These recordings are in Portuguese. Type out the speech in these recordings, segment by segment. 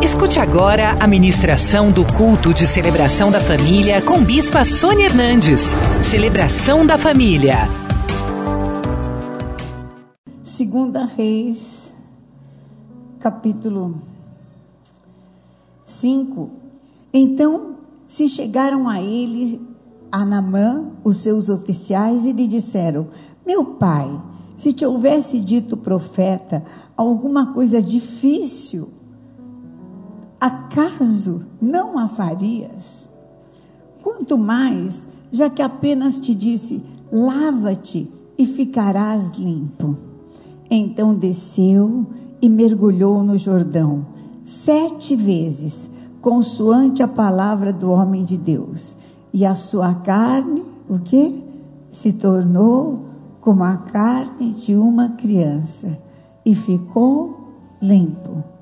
Escute agora a ministração do culto de celebração da família com Bispa Sônia Hernandes. Celebração da família. Segunda Reis, capítulo 5. Então se chegaram a ele, a Namã, os seus oficiais, e lhe disseram: Meu pai, se te houvesse dito profeta alguma coisa difícil, acaso não a farias? Quanto mais, já que apenas te disse: lava-te e ficarás limpo. Então desceu e mergulhou no Jordão sete vezes, consoante a palavra do homem de Deus. E a sua carne, o que? Se tornou como a carne de uma criança e ficou limpo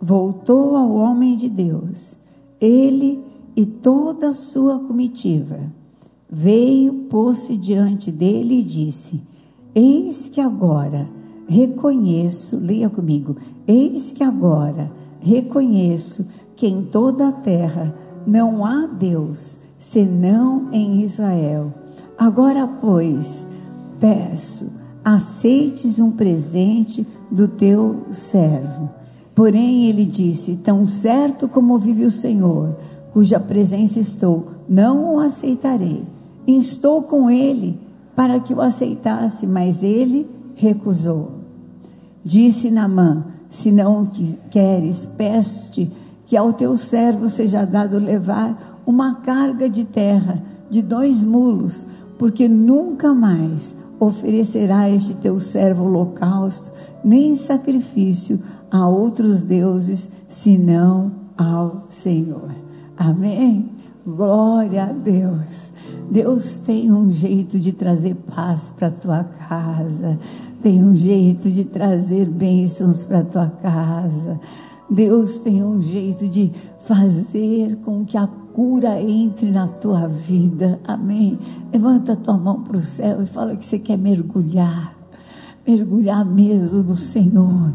voltou ao homem de Deus, ele e toda a sua comitiva. Veio, pôs-se diante dele e disse: Eis que agora reconheço, leia comigo, eis que agora reconheço que em toda a terra não há Deus senão em Israel. Agora, pois, peço, aceites um presente do teu servo Porém, ele disse: Tão certo como vive o Senhor, cuja presença estou, não o aceitarei. Estou com ele para que o aceitasse, mas ele recusou. Disse Namã: Se não queres, peço-te que ao teu servo seja dado levar uma carga de terra de dois mulos, porque nunca mais oferecerá este teu servo holocausto, nem sacrifício a outros deuses senão ao Senhor. Amém? Glória a Deus. Deus tem um jeito de trazer paz para tua casa, tem um jeito de trazer bênçãos para tua casa. Deus tem um jeito de fazer com que a cura entre na tua vida. Amém. Levanta tua mão para o céu e fala que você quer mergulhar. Mergulhar mesmo no Senhor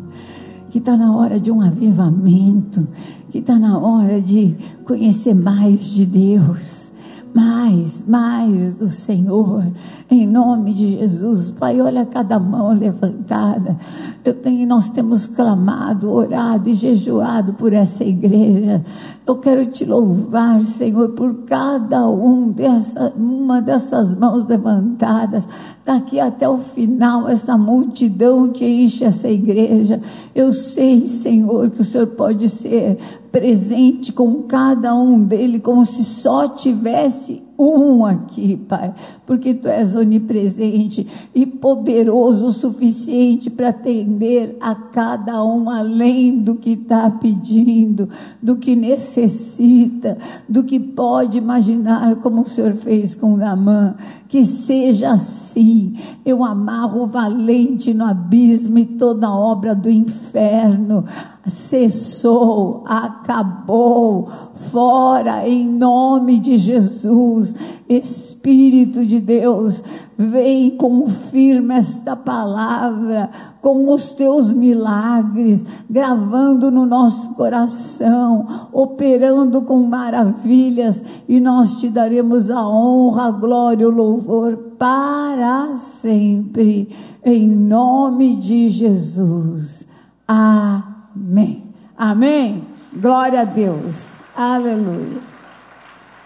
que está na hora de um avivamento, que está na hora de conhecer mais de Deus, mais, mais do Senhor, em nome de Jesus. Pai, olha cada mão levantada. Eu tenho, nós temos clamado, orado e jejuado por essa igreja. Eu quero te louvar, Senhor, por cada um dessa, uma dessas mãos levantadas daqui até o final, essa multidão que enche essa igreja. Eu sei, Senhor, que o Senhor pode ser presente com cada um dele, como se só tivesse um aqui, Pai, porque Tu és onipresente e poderoso o suficiente para atender a cada um além do que está pedindo, do que necessita, do que pode imaginar, como o Senhor fez com Namã. Que seja assim. Eu amarro o valente no abismo e toda obra do inferno cessou, acabou, fora em nome de Jesus. Espírito de Deus, vem confirma esta palavra com os teus milagres, gravando no nosso coração, operando com maravilhas, e nós te daremos a honra, a glória, o louvor para sempre, em nome de Jesus. Amém. Amém. Glória a Deus. Aleluia.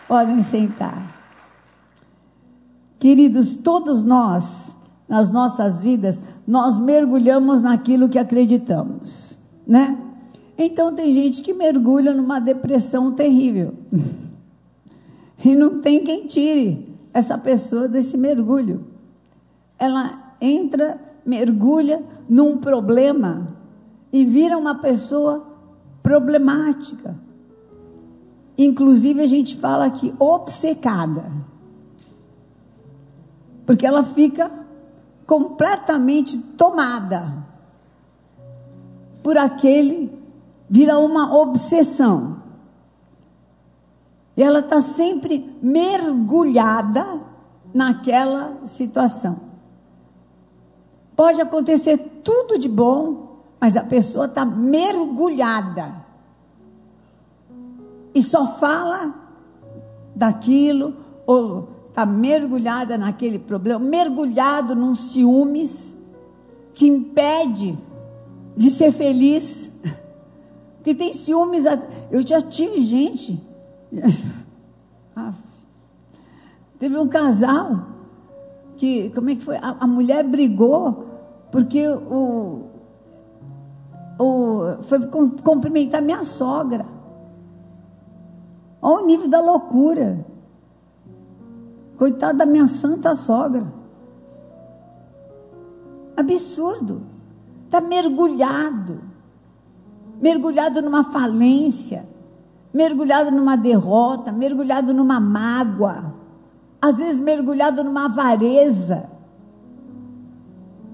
Podem sentar. Queridos, todos nós, nas nossas vidas, nós mergulhamos naquilo que acreditamos, né? Então tem gente que mergulha numa depressão terrível. E não tem quem tire essa pessoa desse mergulho. Ela entra, mergulha num problema e vira uma pessoa problemática. Inclusive a gente fala aqui obcecada porque ela fica completamente tomada por aquele, vira uma obsessão. E ela está sempre mergulhada naquela situação. Pode acontecer tudo de bom, mas a pessoa está mergulhada. e só fala daquilo, ou está mergulhada naquele problema, mergulhado num ciúmes que impede de ser feliz. Que tem ciúmes. Eu já tive gente. Teve um casal que, como é que foi? A, a mulher brigou porque o, o, foi cumprimentar minha sogra. Olha o nível da loucura. Coitada da minha santa sogra. Absurdo. Está mergulhado. Mergulhado numa falência. Mergulhado numa derrota. Mergulhado numa mágoa. Às vezes mergulhado numa avareza.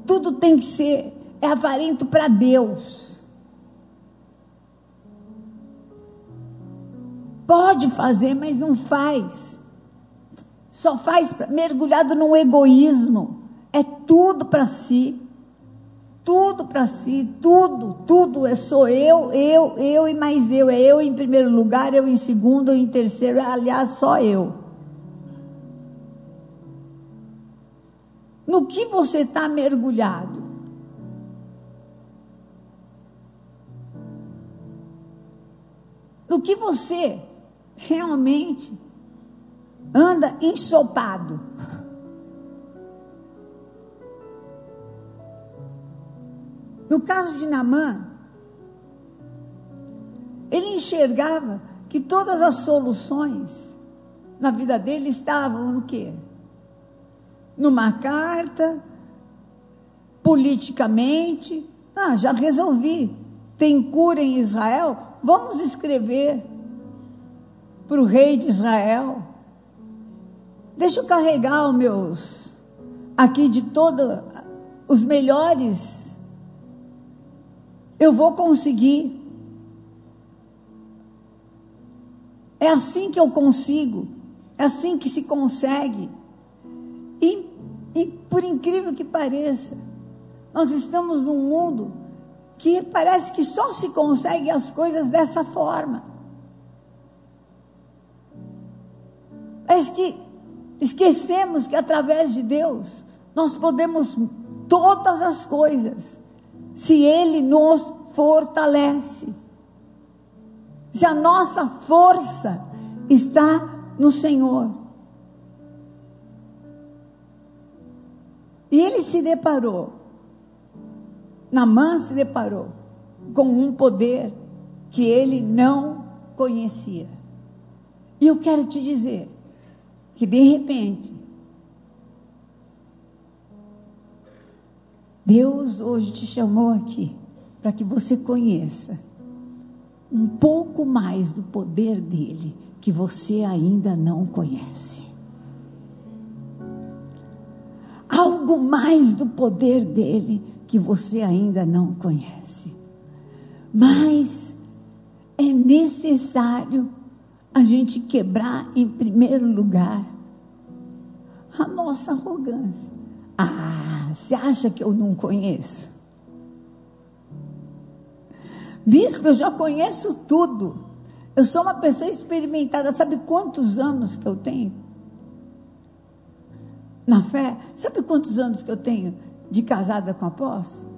Tudo tem que ser. É avarento para Deus. Pode fazer, mas não faz. Só faz mergulhado no egoísmo. É tudo para si. Tudo para si, tudo, tudo é sou eu, eu, eu e mais eu. É eu em primeiro lugar, eu em segundo, eu em terceiro, aliás, só eu. No que você está mergulhado? No que você realmente anda ensopado. No caso de Namã, ele enxergava que todas as soluções na vida dele estavam no quê? Numa carta, politicamente. Ah, já resolvi. Tem cura em Israel? Vamos escrever para o rei de Israel. Deixa eu carregar os meus, aqui de todos os melhores. Eu vou conseguir. É assim que eu consigo. É assim que se consegue. E, e por incrível que pareça, nós estamos num mundo que parece que só se consegue as coisas dessa forma. Parece que esquecemos que através de Deus nós podemos todas as coisas, se Ele nos fortalece. Se a nossa força está no Senhor. E ele se deparou, Namã se deparou com um poder que ele não conhecia. E eu quero te dizer, que de repente Deus hoje te chamou aqui para que você conheça um pouco mais do poder dele que você ainda não conhece. Algo mais do poder dele que você ainda não conhece. Mas é necessário a gente quebrar, em primeiro lugar, a nossa arrogância. Ah, você acha que eu não conheço? Bispo, eu já conheço tudo. Eu sou uma pessoa experimentada. Sabe quantos anos que eu tenho? Na fé? Sabe quantos anos que eu tenho de casada com apóstolo?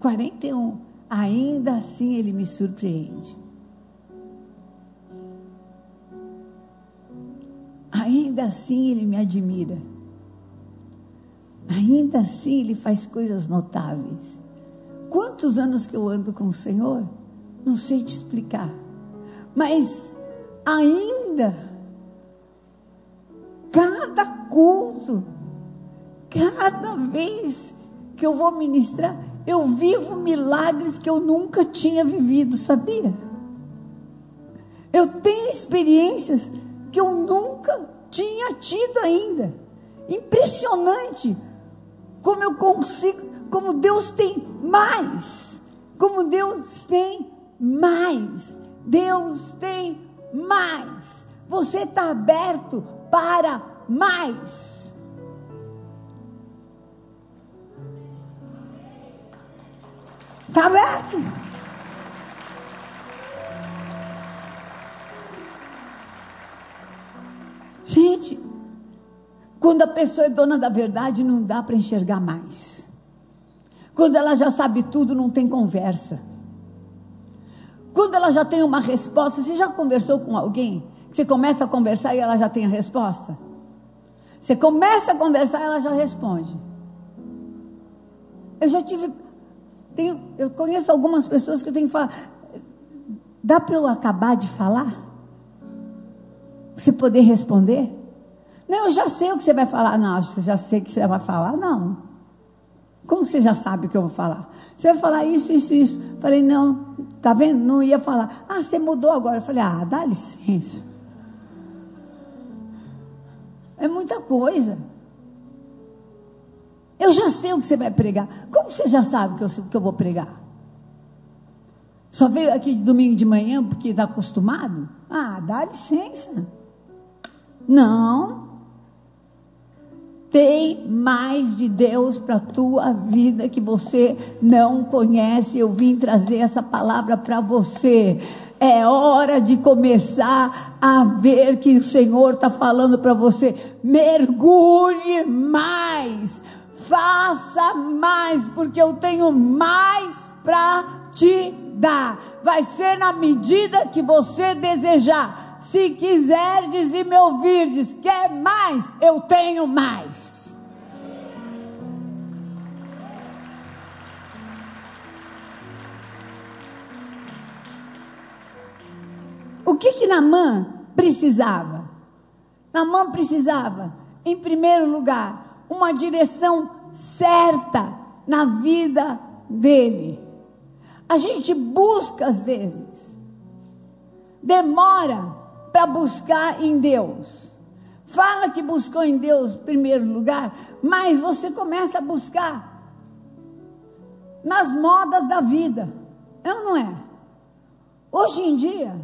41. Ainda assim ele me surpreende. Ainda assim ele me admira. Ainda assim ele faz coisas notáveis. Quantos anos que eu ando com o Senhor? Não sei te explicar. Mas ainda cada culto, cada vez que eu vou ministrar, eu vivo milagres que eu nunca tinha vivido, sabia? Eu tenho experiências que eu nunca tinha tido ainda. Impressionante como eu consigo, como Deus tem mais, como Deus tem mais, Deus tem mais. Você está aberto para mais. Está aberto? Gente, quando a pessoa é dona da verdade, não dá para enxergar mais. Quando ela já sabe tudo, não tem conversa. Quando ela já tem uma resposta, você já conversou com alguém? Você começa a conversar e ela já tem a resposta? Você começa a conversar e ela já responde. Eu já tive. Tenho, eu conheço algumas pessoas que eu tenho que falar. Dá para eu acabar de falar? Você poder responder? Não, eu já sei o que você vai falar. Não, você já sei o que você vai falar? Não. Como você já sabe o que eu vou falar? Você vai falar isso, isso, isso. Falei, não, tá vendo? Não ia falar. Ah, você mudou agora. Eu falei, ah, dá licença. É muita coisa. Eu já sei o que você vai pregar. Como você já sabe o que eu, que eu vou pregar? Só veio aqui domingo de manhã porque está acostumado? Ah, dá licença. Não. Tem mais de Deus para a tua vida que você não conhece. Eu vim trazer essa palavra para você. É hora de começar a ver que o Senhor está falando para você. Mergulhe mais, faça mais, porque eu tenho mais para te dar. Vai ser na medida que você desejar. Se quiserdes e me ouvirdes, quer mais? Eu tenho mais. O que que Namã precisava? Namã precisava, em primeiro lugar, uma direção certa na vida dele. A gente busca às vezes, demora para buscar em Deus. Fala que buscou em Deus em primeiro lugar, mas você começa a buscar nas modas da vida. É ou não é? Hoje em dia,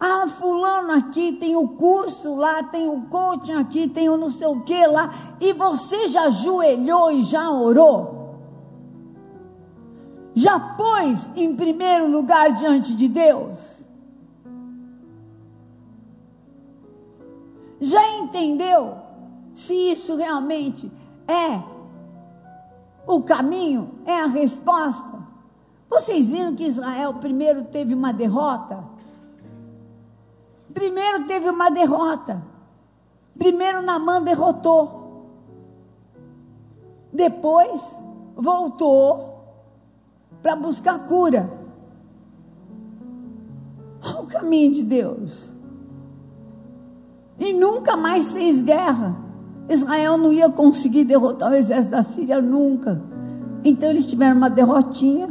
ah, fulano aqui tem o curso lá, tem o coaching aqui, tem o não sei o que lá, e você já ajoelhou e já orou? Já pôs em primeiro lugar diante de Deus? Já entendeu se isso realmente é o caminho, é a resposta? Vocês viram que Israel primeiro teve uma derrota? Primeiro teve uma derrota. Primeiro Namã derrotou. Depois voltou para buscar cura. Olha o caminho de Deus e nunca mais fez guerra. Israel não ia conseguir derrotar o exército da Síria nunca. Então eles tiveram uma derrotinha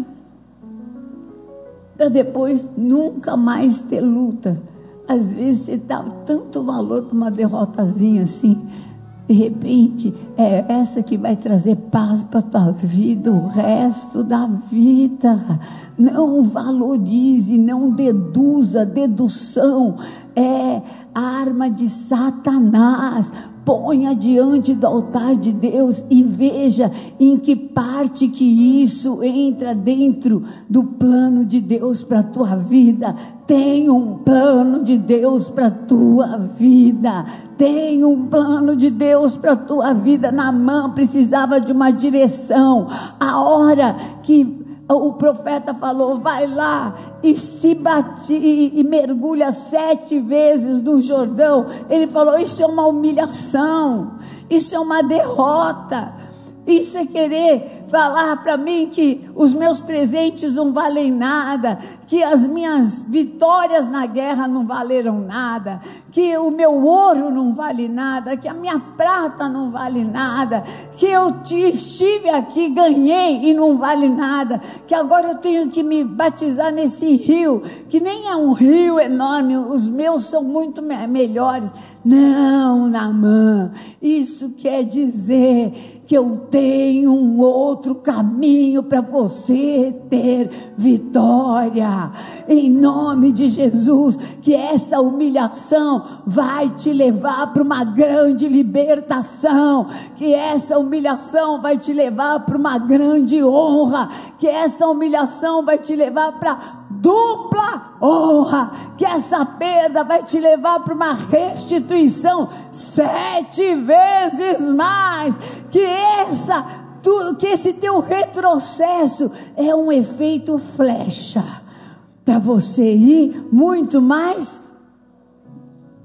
para depois nunca mais ter luta. Às vezes você dá tanto valor para uma derrotazinha assim. De repente, é essa que vai trazer paz para a tua vida, o resto da vida. Não valorize, não deduza, dedução é arma de Satanás. Ponha diante do altar de Deus e veja em que parte que isso entra dentro do plano de Deus para a tua vida. Tem um plano de Deus para a tua vida. Tem um plano de Deus para a tua vida. Na mão precisava de uma direção. A hora que o profeta falou: vai lá e se bate e, e, mergulha sete vezes no Jordão. Ele falou: isso é uma humilhação, isso é uma derrota, isso é querer falar para mim que os meus presentes não valem nada, que as minhas vitórias na guerra não valeram nada, que o meu ouro não vale nada, que a minha prata não vale nada, que eu estive aqui, ganhei e não vale nada, que agora eu tenho que me batizar nesse rio, que nem é um rio enorme, os meus são muito melhores. Não, Namã, isso quer dizer que eu tenho um outro caminho para você ter vitória. Em nome de Jesus, que essa humilhação vai te levar para uma grande libertação, que essa humilhação vai te levar para uma grande honra, que essa humilhação vai te levar para dupla honra, que essa perda vai te levar para uma restituição sete vezes mais. Que essa, que esse teu retrocesso é um efeito flecha para você ir muito mais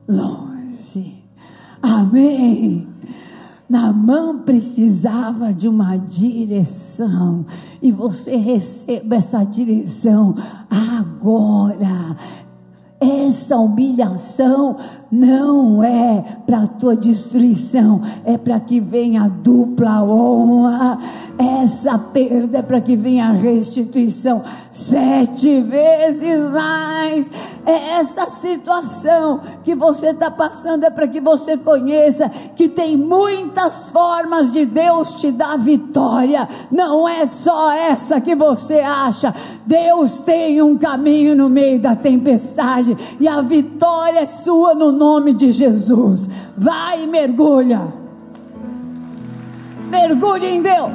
longe. Amém. Naamã precisava de uma direção e você receba essa direção agora. Essa humilhação não é para a tua destruição, é para que venha dupla honra. Essa perda é para que venha a restituição sete vezes mais. Essa situação que você está passando é para que você conheça que tem muitas formas de Deus te dar vitória. Não é só essa que você acha. Deus tem um caminho no meio da tempestade e a vitória é sua no nome de Jesus. Vai e mergulha. Mergulhe em Deus.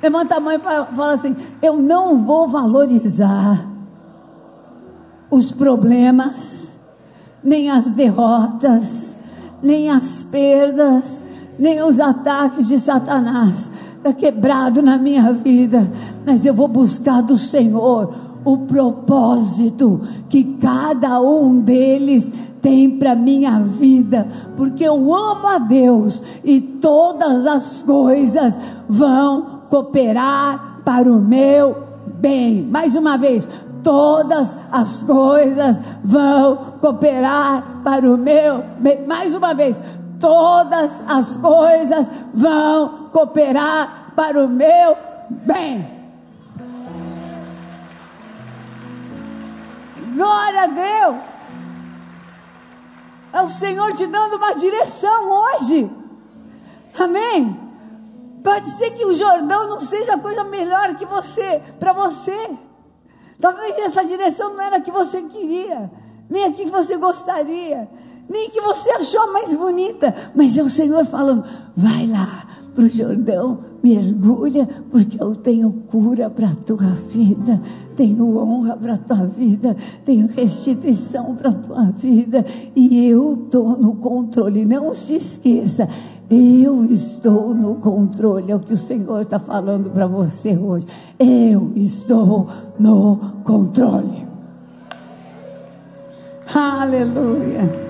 Levanta a mão e fala, assim: Eu não vou valorizar os problemas, nem as derrotas, nem as perdas, nem os ataques de Satanás. Está quebrado na minha vida, mas eu vou buscar do Senhor o propósito que cada um deles tem para minha vida, porque eu amo a Deus e todas as coisas vão cooperar para o meu bem. Mais uma vez, todas as coisas vão cooperar para o meu bem. Mais uma vez, todas as coisas vão cooperar para o meu bem. Glória a Deus. É o Senhor te dando uma direção hoje. Amém. Pode ser que o Jordão não seja a coisa melhor que você, para você. Talvez essa direção não era a que você queria, nem a que você gostaria, nem que você achou mais bonita, mas é o Senhor falando: vai lá para o Jordão, mergulha, porque eu tenho cura para a tua vida, tenho honra para a tua vida, tenho restituição para a tua vida, e eu estou no controle. Não se esqueça, eu estou no controle, é o que o Senhor está falando para você hoje. Eu estou no controle. Aleluia.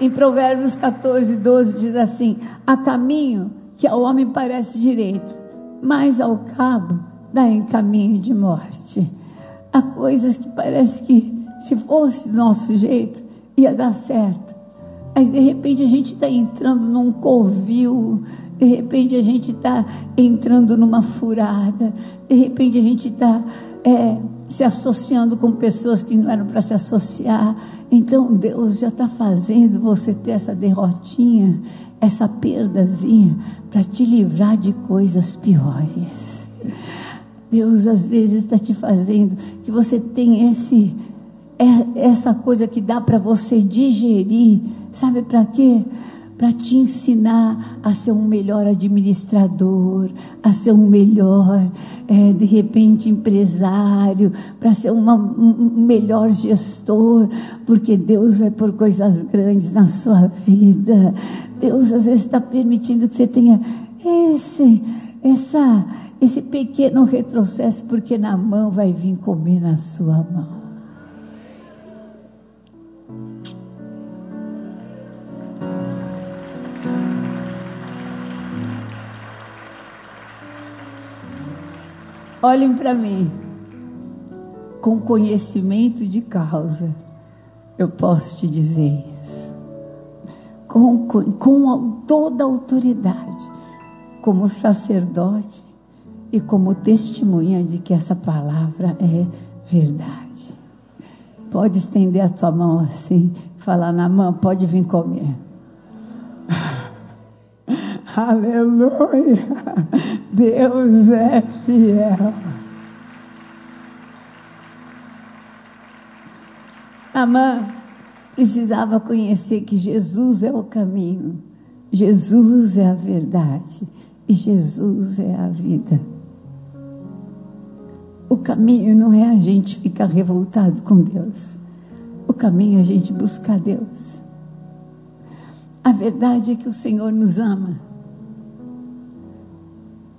Em Provérbios 14, 12 diz assim: Há caminho que ao homem parece direito, mas ao cabo dá em caminho de morte. Há coisas que parece que se fosse do nosso jeito ia dar certo. Mas de repente a gente está entrando num covil, de repente a gente está entrando numa furada, de repente a gente está é, se associando com pessoas que não eram para se associar. Então Deus já está fazendo você ter essa derrotinha, essa perdazinha, para te livrar de coisas piores. Deus às vezes está te fazendo que você tem esse, é, essa coisa que dá para você digerir Sabe para quê? Para te ensinar a ser um melhor administrador, a ser um melhor, é, de repente, empresário, para ser uma, um melhor gestor, porque Deus vai por coisas grandes na sua vida. Deus às vezes está permitindo que você tenha esse, essa, esse pequeno retrocesso, porque na mão vai vir comer na sua mão. Olhem para mim. Com conhecimento de causa, eu posso te dizer isso. Com, com, com toda a autoridade, como sacerdote e como testemunha de que essa palavra é verdade. Pode estender a tua mão assim, falar na mão, pode vir comer. Aleluia. Deus é fiel. Amã precisava conhecer que Jesus é o caminho, Jesus é a verdade e Jesus é a vida. O caminho não é a gente ficar revoltado com Deus. O caminho é a gente buscar Deus. A verdade é que o Senhor nos ama.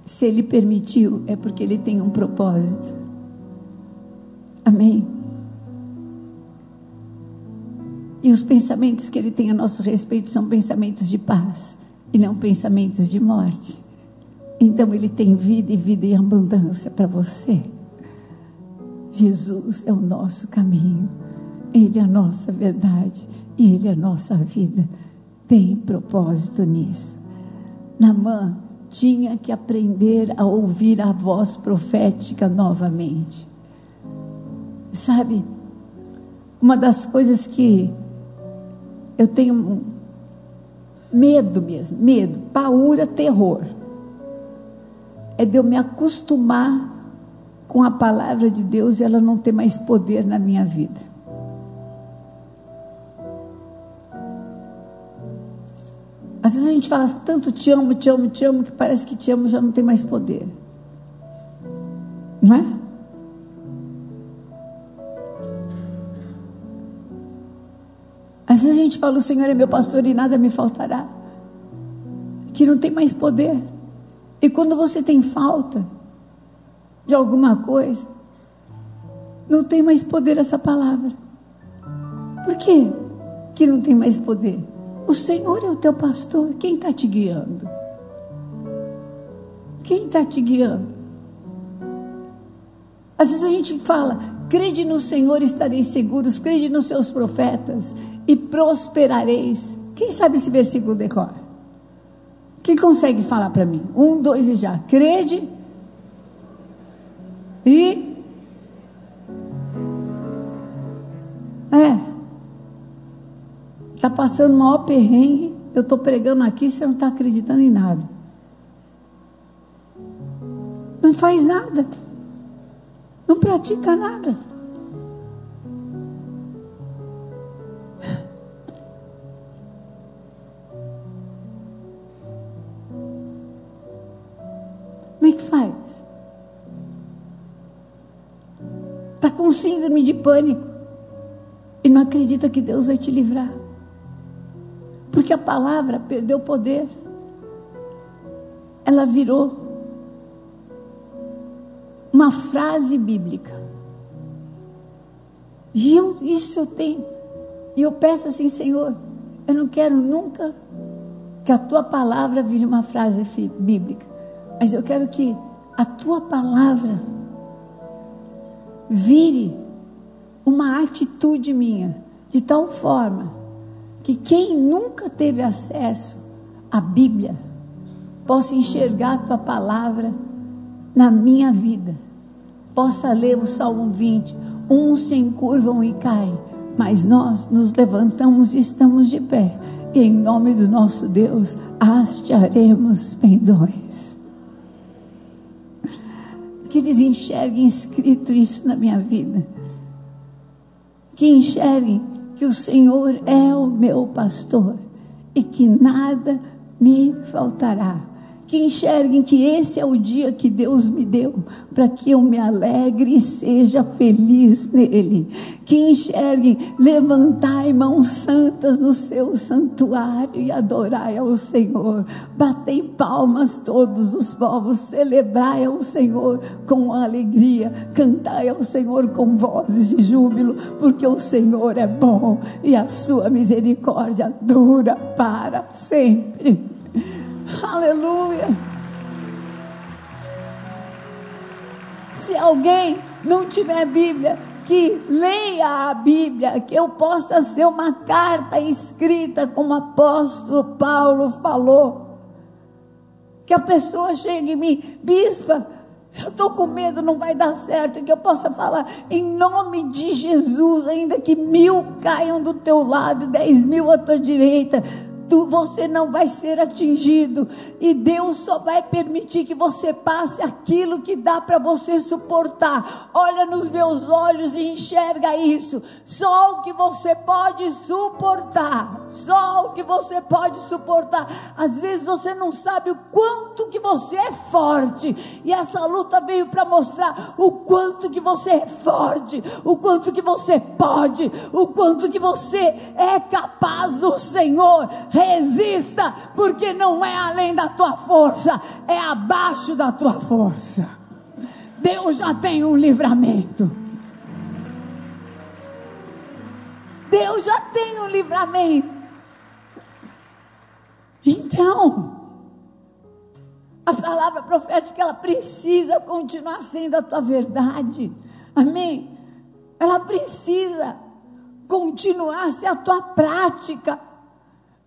Se Ele permitiu, é porque Ele tem um propósito. Amém? E os pensamentos que Ele tem a nosso respeito são pensamentos de paz e não pensamentos de morte. Então Ele tem vida e vida em abundância para você. Jesus é o nosso caminho, Ele é a nossa verdade e Ele é a nossa vida. Tem propósito nisso. Namã tinha que aprender a ouvir a voz profética novamente. Sabe, uma das coisas que eu tenho medo mesmo, medo, paura, terror, é de eu me acostumar com a palavra de Deus e ela não ter mais poder na minha vida. Gente fala tanto te amo, te amo, te amo, que parece que te amo já não tem mais poder. Não é? Às vezes a gente fala, o Senhor é meu pastor e nada me faltará. Que não tem mais poder. E quando você tem falta de alguma coisa, não tem mais poder essa palavra. Por quê que não tem mais poder? O Senhor é o teu pastor. Quem está te guiando? Quem está te guiando? Às vezes a gente fala, crede no Senhor estareis seguros, crede nos seus profetas e prosperareis. Quem sabe esse versículo decora? Quem consegue falar para mim? Um, dois e já. Crede e. É. Está passando o maior perrengue. Eu estou pregando aqui, você não está acreditando em nada. Não faz nada. Não pratica nada. Como é que faz? Está com síndrome de pânico e não acredita que Deus vai te livrar. Porque a palavra perdeu poder. Ela virou uma frase bíblica. E eu, isso eu tenho. E eu peço assim, Senhor, eu não quero nunca que a tua palavra vire uma frase bíblica, mas eu quero que a tua palavra vire uma atitude minha, de tal forma que quem nunca teve acesso à Bíblia possa enxergar a tua palavra na minha vida. Possa ler o Salmo 20. Uns se encurvam e caem, mas nós nos levantamos e estamos de pé. E em nome do nosso Deus, hastearemos pendões. Que eles enxerguem escrito isso na minha vida. Que enxerguem que o Senhor é o meu pastor e que nada me faltará que enxerguem que esse é o dia que Deus me deu para que eu me alegre e seja feliz nele. Que enxerguem, levantai mãos santas no seu santuário e adorai ao Senhor. Batei palmas todos os povos, celebrai ao Senhor com alegria, cantai ao Senhor com vozes de júbilo, porque o Senhor é bom e a sua misericórdia dura para sempre. Aleluia. Se alguém não tiver Bíblia, que leia a Bíblia, que eu possa ser uma carta escrita, como o apóstolo Paulo falou. Que a pessoa chegue em mim, bispa, eu estou com medo, não vai dar certo. Que eu possa falar em nome de Jesus, ainda que mil caiam do teu lado, dez mil à tua direita tu, você não vai ser atingido. E Deus só vai permitir que você passe aquilo que dá para você suportar. Olha nos meus olhos e enxerga isso. Só o que você pode suportar. Só o que você pode suportar. Às vezes você não sabe o quanto que você é forte. E essa luta veio para mostrar o quanto que você é forte, o quanto que você pode, o quanto que você é capaz do Senhor resista, porque não é além da tua força, é abaixo da tua força. Deus já tem um livramento. Deus já tem um livramento. Então, a palavra profética ela precisa continuar sendo a tua verdade. Amém? Ela precisa continuar ser a tua prática.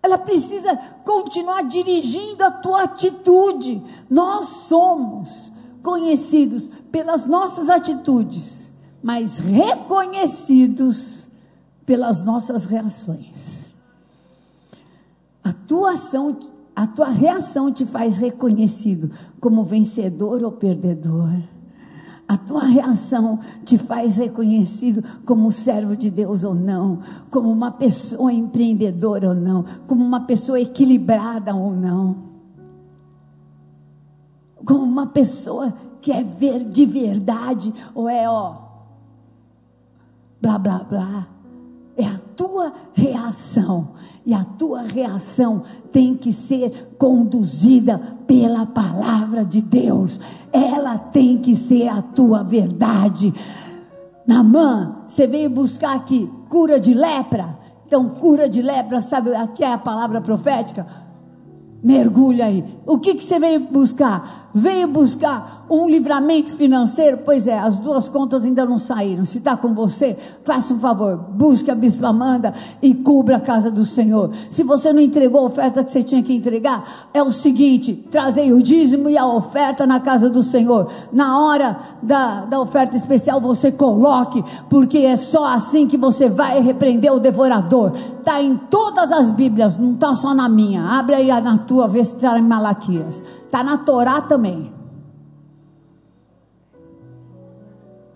Ela precisa continuar dirigindo a tua atitude. Nós somos conhecidos pelas nossas atitudes, mas reconhecidos pelas nossas reações. A tua ação, a tua reação te faz reconhecido como vencedor ou perdedor. A tua reação te faz reconhecido como servo de Deus ou não, como uma pessoa empreendedora ou não, como uma pessoa equilibrada ou não, como uma pessoa que é ver de verdade ou é ó, blá blá blá. É a tua reação. E a tua reação tem que ser conduzida pela palavra de Deus. Ela tem que ser a tua verdade. Namã, você veio buscar aqui cura de lepra. Então, cura de lepra, sabe, aqui é a palavra profética. Mergulha aí. O que, que você veio buscar? Veio buscar um livramento financeiro? Pois é, as duas contas ainda não saíram. Se está com você, faça um favor, busque a Bispa Amanda e cubra a casa do Senhor. Se você não entregou a oferta que você tinha que entregar, é o seguinte: trazei o dízimo e a oferta na casa do Senhor. Na hora da, da oferta especial, você coloque, porque é só assim que você vai repreender o devorador. Está em todas as Bíblias, não está só na minha. Abre aí na tua, vê se está em Malaquias. Está na Torá também.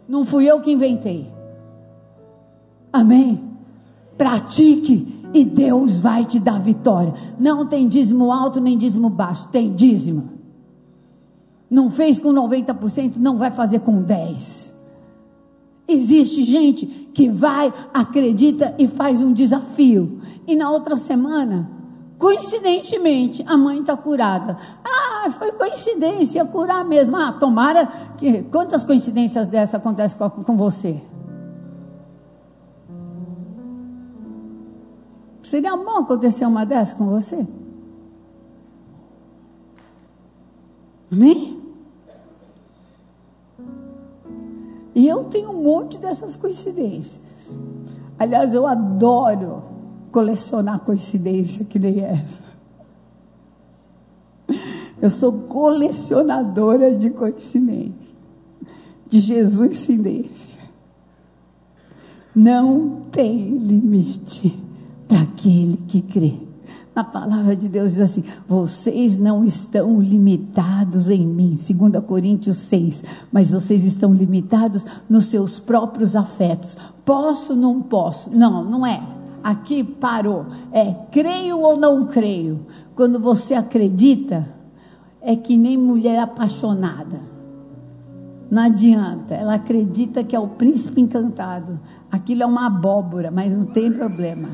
Não fui eu que inventei. Amém? Pratique e Deus vai te dar vitória. Não tem dízimo alto nem dízimo baixo, tem dízimo. Não fez com 90%, não vai fazer com 10%. Existe gente que vai, acredita e faz um desafio. E na outra semana, coincidentemente, a mãe está curada. Ah, foi coincidência, curar mesmo. Ah, tomara que. Quantas coincidências dessa acontecem com, com você? Seria bom acontecer uma dessa com você? Amém? E eu tenho um monte dessas coincidências. Aliás, eu adoro colecionar coincidência que nem essa. Eu sou colecionadora de coincidência, de Jesus Cidência. Não tem limite para aquele que crê. Na palavra de Deus diz assim: vocês não estão limitados em mim, 2 Coríntios 6, mas vocês estão limitados nos seus próprios afetos. Posso, não posso? Não, não é. Aqui parou. É creio ou não creio. Quando você acredita, é que nem mulher apaixonada. Não adianta, ela acredita que é o príncipe encantado. Aquilo é uma abóbora, mas não tem problema.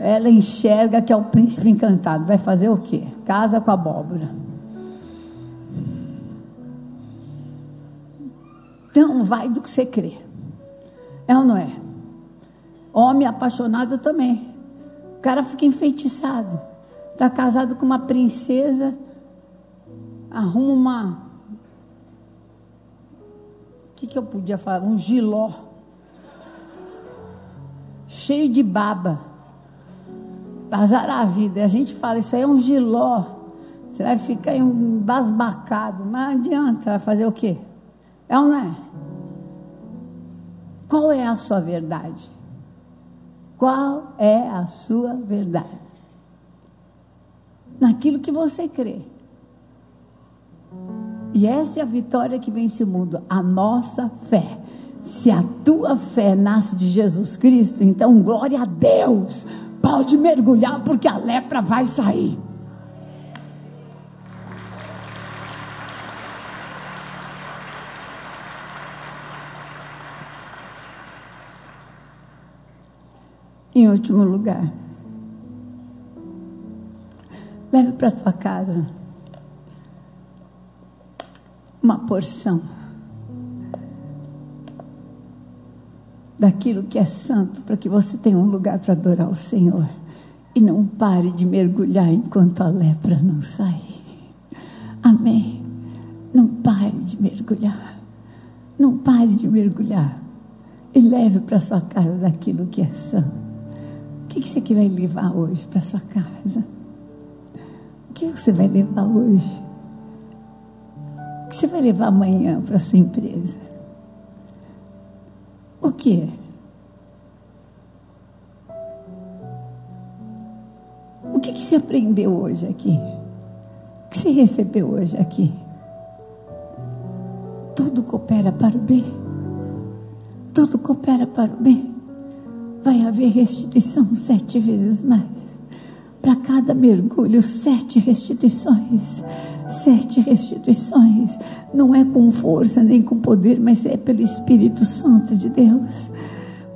Ela enxerga que é o príncipe encantado. Vai fazer o quê? Casa com a abóbora. Então, vai do que você crê. É ou não é? Homem apaixonado também. O cara fica enfeitiçado. Está casado com uma princesa arruma uma. O que, que eu podia falar? Um giló. Cheio de baba. Azar a vida. A gente fala, isso aí é um giló. Você vai ficar embasbacado. Mas adianta, vai fazer o quê? É ou não é? Qual é a sua verdade? Qual é a sua verdade? naquilo que você crê. E essa é a vitória que vence o mundo, a nossa fé. Se a tua fé nasce de Jesus Cristo, então glória a Deus. Pode mergulhar porque a lepra vai sair. Em último lugar, leve para tua casa uma porção daquilo que é santo, para que você tenha um lugar para adorar o Senhor. E não pare de mergulhar enquanto a lepra não sair. Amém. Não pare de mergulhar. Não pare de mergulhar. E leve para sua casa daquilo que é santo. Que, que você vai levar hoje para sua casa? O que você vai levar hoje? O que você vai levar amanhã para sua empresa? O que? O que, que você aprendeu hoje aqui? O que você recebeu hoje aqui? Tudo coopera para o bem. Tudo coopera para o bem vai haver restituição sete vezes mais. Para cada mergulho, sete restituições. Sete restituições. Não é com força nem com poder, mas é pelo Espírito Santo de Deus.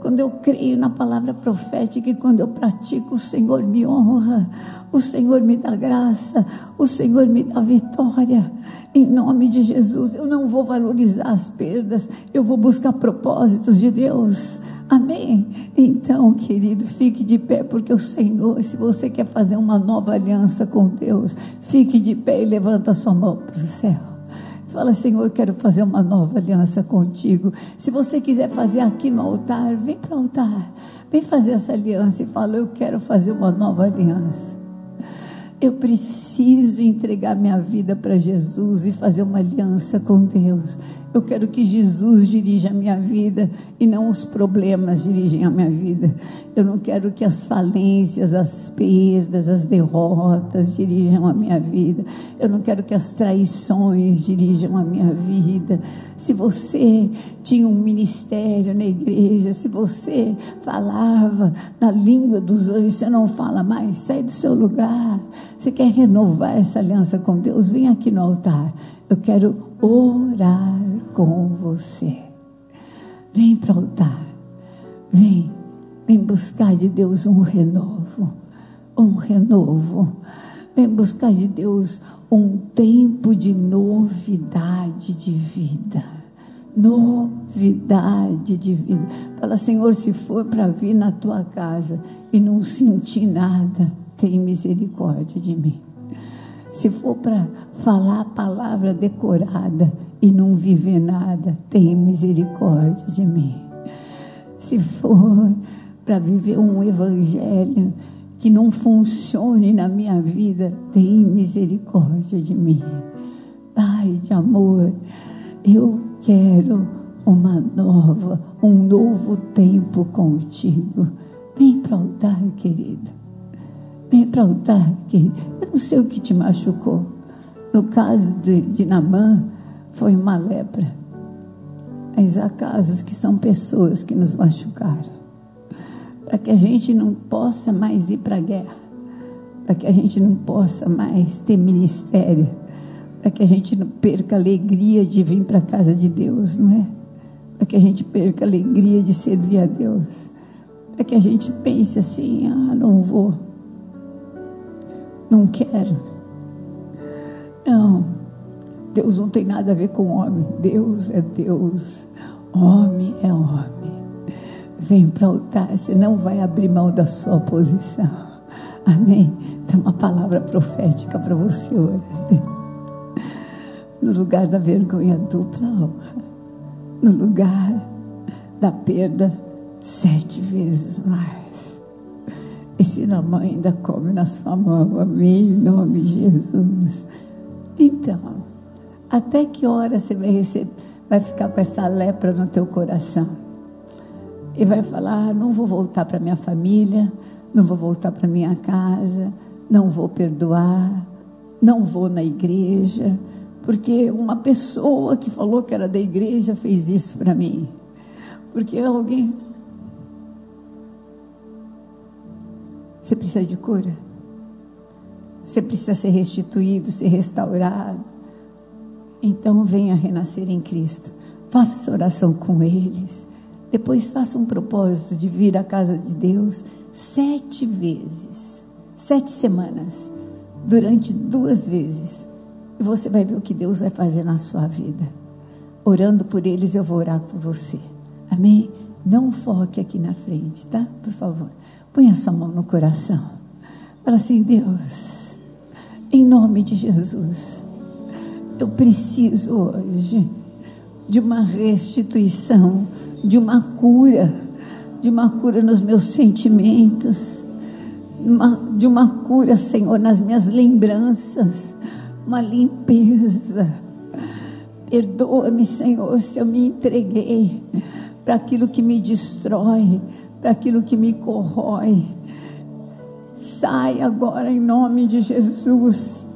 Quando eu creio na palavra profética e quando eu pratico, o Senhor me honra, o Senhor me dá graça, o Senhor me dá vitória. Em nome de Jesus, eu não vou valorizar as perdas, eu vou buscar propósitos de Deus. Amém? Então, querido, fique de pé, porque o Senhor, se você quer fazer uma nova aliança com Deus, fique de pé e levanta sua mão para o céu. Fala, Senhor, quero fazer uma nova aliança contigo. Se você quiser fazer aqui no altar, vem para o altar. Vem fazer essa aliança e fala, eu quero fazer uma nova aliança. Eu preciso entregar minha vida para Jesus e fazer uma aliança com Deus. Eu quero que Jesus dirija a minha vida e não os problemas dirigem a minha vida. Eu não quero que as falências, as perdas, as derrotas dirijam a minha vida. Eu não quero que as traições dirijam a minha vida. Se você tinha um ministério na igreja, se você falava na língua dos anjos, você não fala mais, sai do seu lugar. Você quer renovar essa aliança com Deus? Vem aqui no altar. Eu quero orar com você. Vem para o altar. Vem. Vem buscar de Deus um renovo. Um renovo. Vem buscar de Deus um tempo de novidade de vida. Novidade de vida. Fala, Senhor, se for para vir na tua casa e não sentir nada, tem misericórdia de mim. Se for para falar a palavra decorada e não viver nada, tem misericórdia de mim. Se for para viver um evangelho que não funcione na minha vida, tem misericórdia de mim. Pai de amor, eu quero uma nova, um novo tempo contigo. Vem para o altar, querido. Vem para o altar, querido. Eu não sei o que te machucou. No caso de, de Namã, foi uma lepra. Mas há casos que são pessoas que nos machucaram. Para que a gente não possa mais ir para a guerra. Para que a gente não possa mais ter ministério. Para que a gente não perca a alegria de vir para a casa de Deus, não é? Para que a gente perca a alegria de servir a Deus. Para que a gente pense assim: ah, não vou. Não quero não, Deus não tem nada a ver com homem. Deus é Deus. Homem é homem. Vem para o altar, você não vai abrir mão da sua posição. Amém? Tem uma palavra profética para você hoje. No lugar da vergonha dupla honra. No lugar da perda sete vezes mais. E se na mãe ainda come na sua mão, amém, em nome de Jesus. Então, até que hora você vai receber, vai ficar com essa lepra no teu coração? E vai falar: ah, não vou voltar para minha família, não vou voltar para minha casa, não vou perdoar, não vou na igreja, porque uma pessoa que falou que era da igreja fez isso para mim. Porque alguém. Você precisa de cura? Você precisa ser restituído, ser restaurado. Então venha renascer em Cristo. Faça essa oração com eles. Depois faça um propósito de vir à casa de Deus sete vezes, sete semanas, durante duas vezes. E você vai ver o que Deus vai fazer na sua vida. Orando por eles, eu vou orar por você. Amém? Não foque aqui na frente, tá? Por favor. Põe a sua mão no coração. Fala assim, Deus em nome de Jesus. Eu preciso hoje de uma restituição, de uma cura, de uma cura nos meus sentimentos, uma, de uma cura, Senhor, nas minhas lembranças, uma limpeza. Perdoa-me, Senhor, se eu me entreguei para aquilo que me destrói, para aquilo que me corrói Sai agora em nome de Jesus.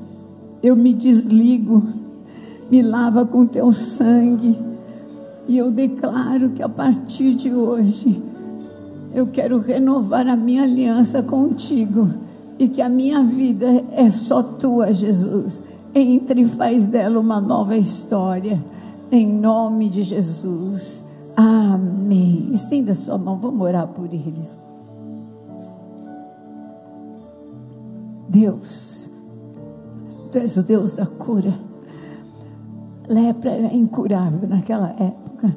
Eu me desligo, me lava com teu sangue. E eu declaro que a partir de hoje eu quero renovar a minha aliança contigo e que a minha vida é só tua, Jesus. Entre e faz dela uma nova história. Em nome de Jesus. Amém. Estenda sua mão, vamos orar por eles. Deus, Tu és o Deus da cura. Lepra era incurável naquela época.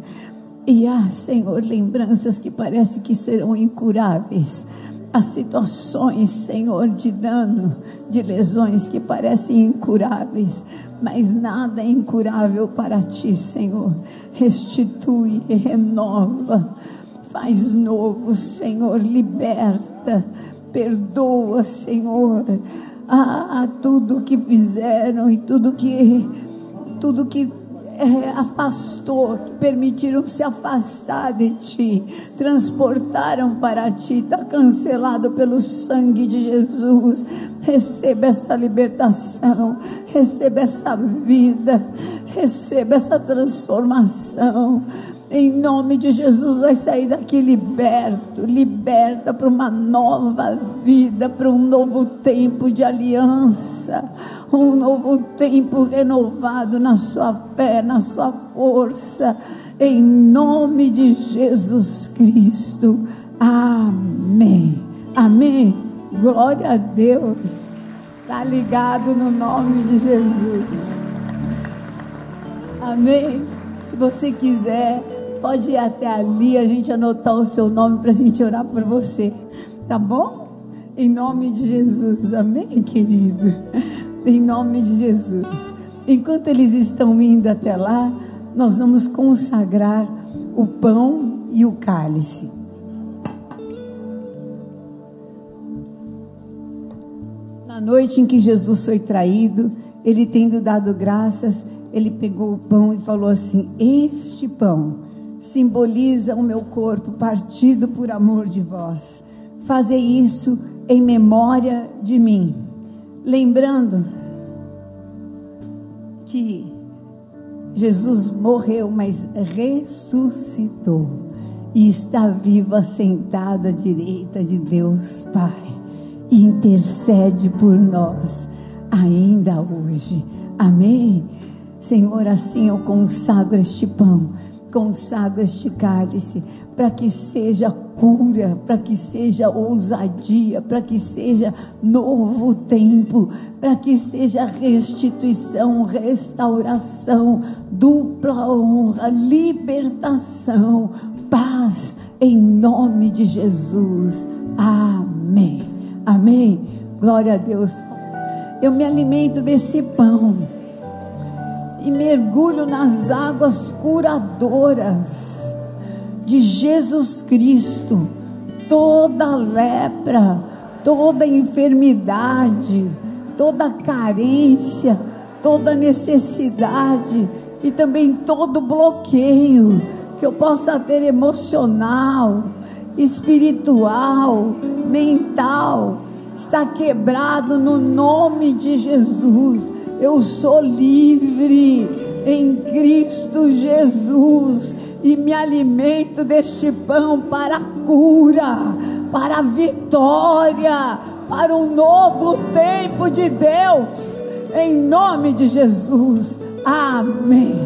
E há, Senhor, lembranças que parece que serão incuráveis. Há situações, Senhor, de dano, de lesões que parecem incuráveis, mas nada é incurável para ti, Senhor. Restitui, renova, faz novo, Senhor, liberta Perdoa, Senhor, a, a tudo que fizeram e tudo que tudo que é, afastou, que permitiram se afastar de ti, transportaram para ti, está cancelado pelo sangue de Jesus. Receba essa libertação, receba essa vida, receba essa transformação. Em nome de Jesus, vai sair daqui liberto, liberta para uma nova vida, para um novo tempo de aliança, um novo tempo renovado na sua fé, na sua força. Em nome de Jesus Cristo. Amém. Amém. Glória a Deus. Está ligado no nome de Jesus. Amém. Se você quiser Pode ir até ali, a gente anotar o seu nome para a gente orar por você. Tá bom? Em nome de Jesus. Amém, querido? Em nome de Jesus. Enquanto eles estão indo até lá, nós vamos consagrar o pão e o cálice. Na noite em que Jesus foi traído, ele tendo dado graças, ele pegou o pão e falou assim: Este pão simboliza o meu corpo partido por amor de vós. Fazei isso em memória de mim. Lembrando que Jesus morreu, mas ressuscitou e está vivo assentado à direita de Deus Pai e intercede por nós ainda hoje. Amém. Senhor, assim eu consagro este pão consagra este cálice para que seja cura, para que seja ousadia, para que seja novo tempo, para que seja restituição, restauração, dupla honra, libertação, paz em nome de Jesus. Amém. Amém. Glória a Deus. Eu me alimento desse pão e mergulho nas águas curadoras de Jesus Cristo. Toda lepra, toda enfermidade, toda carência, toda necessidade e também todo bloqueio que eu possa ter emocional, espiritual, mental, está quebrado no nome de Jesus. Eu sou livre em Cristo Jesus e me alimento deste pão para a cura, para a vitória, para um novo tempo de Deus, em nome de Jesus. Amém.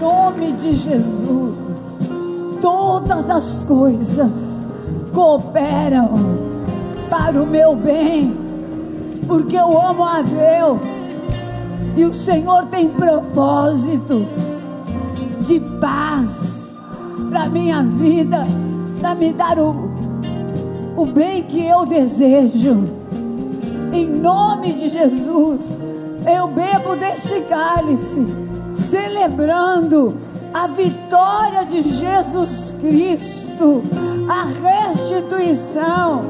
Nome de Jesus, todas as coisas cooperam para o meu bem, porque eu amo a Deus e o Senhor tem propósitos de paz para minha vida, para me dar o, o bem que eu desejo. Em nome de Jesus, eu bebo deste cálice, celebrando a vitória de Jesus Cristo, a restituição,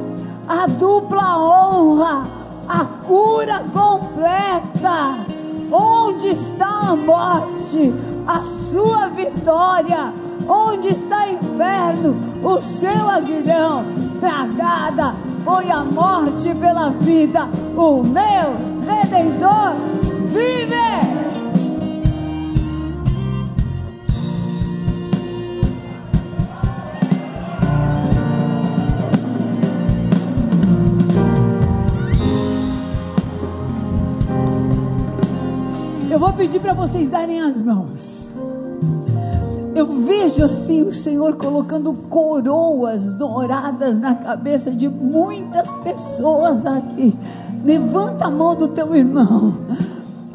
a dupla honra, a cura completa. Onde está a morte? A sua vitória. Onde está o inferno? O seu aguilhão. Tragada foi a morte pela vida. O meu redentor vive. Eu vou pedir para vocês darem as mãos. Eu vejo assim o Senhor colocando coroas douradas na cabeça de muitas pessoas aqui. Levanta a mão do teu irmão,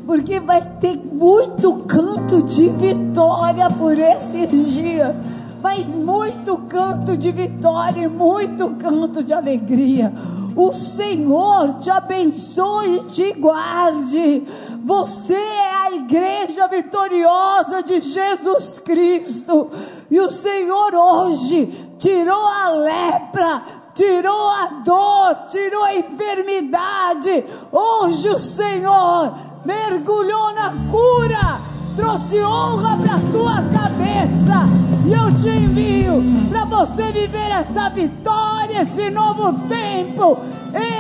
porque vai ter muito canto de vitória por esses dias. Mas muito canto de vitória e muito canto de alegria. O Senhor te abençoe e te guarde. Você é a igreja vitoriosa de Jesus Cristo. E o Senhor hoje tirou a lepra, tirou a dor, tirou a enfermidade. Hoje o Senhor mergulhou na cura, trouxe honra para a tua cabeça. E eu te envio para você viver essa vitória, esse novo tempo,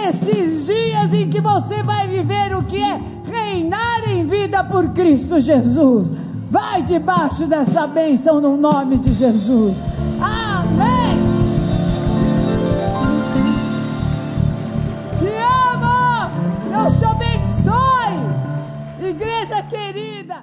esses dias em que você vai viver o que é reinar em vida por Cristo Jesus. Vai debaixo dessa bênção no nome de Jesus. Amém. Te amo. Deus te abençoe. Igreja querida.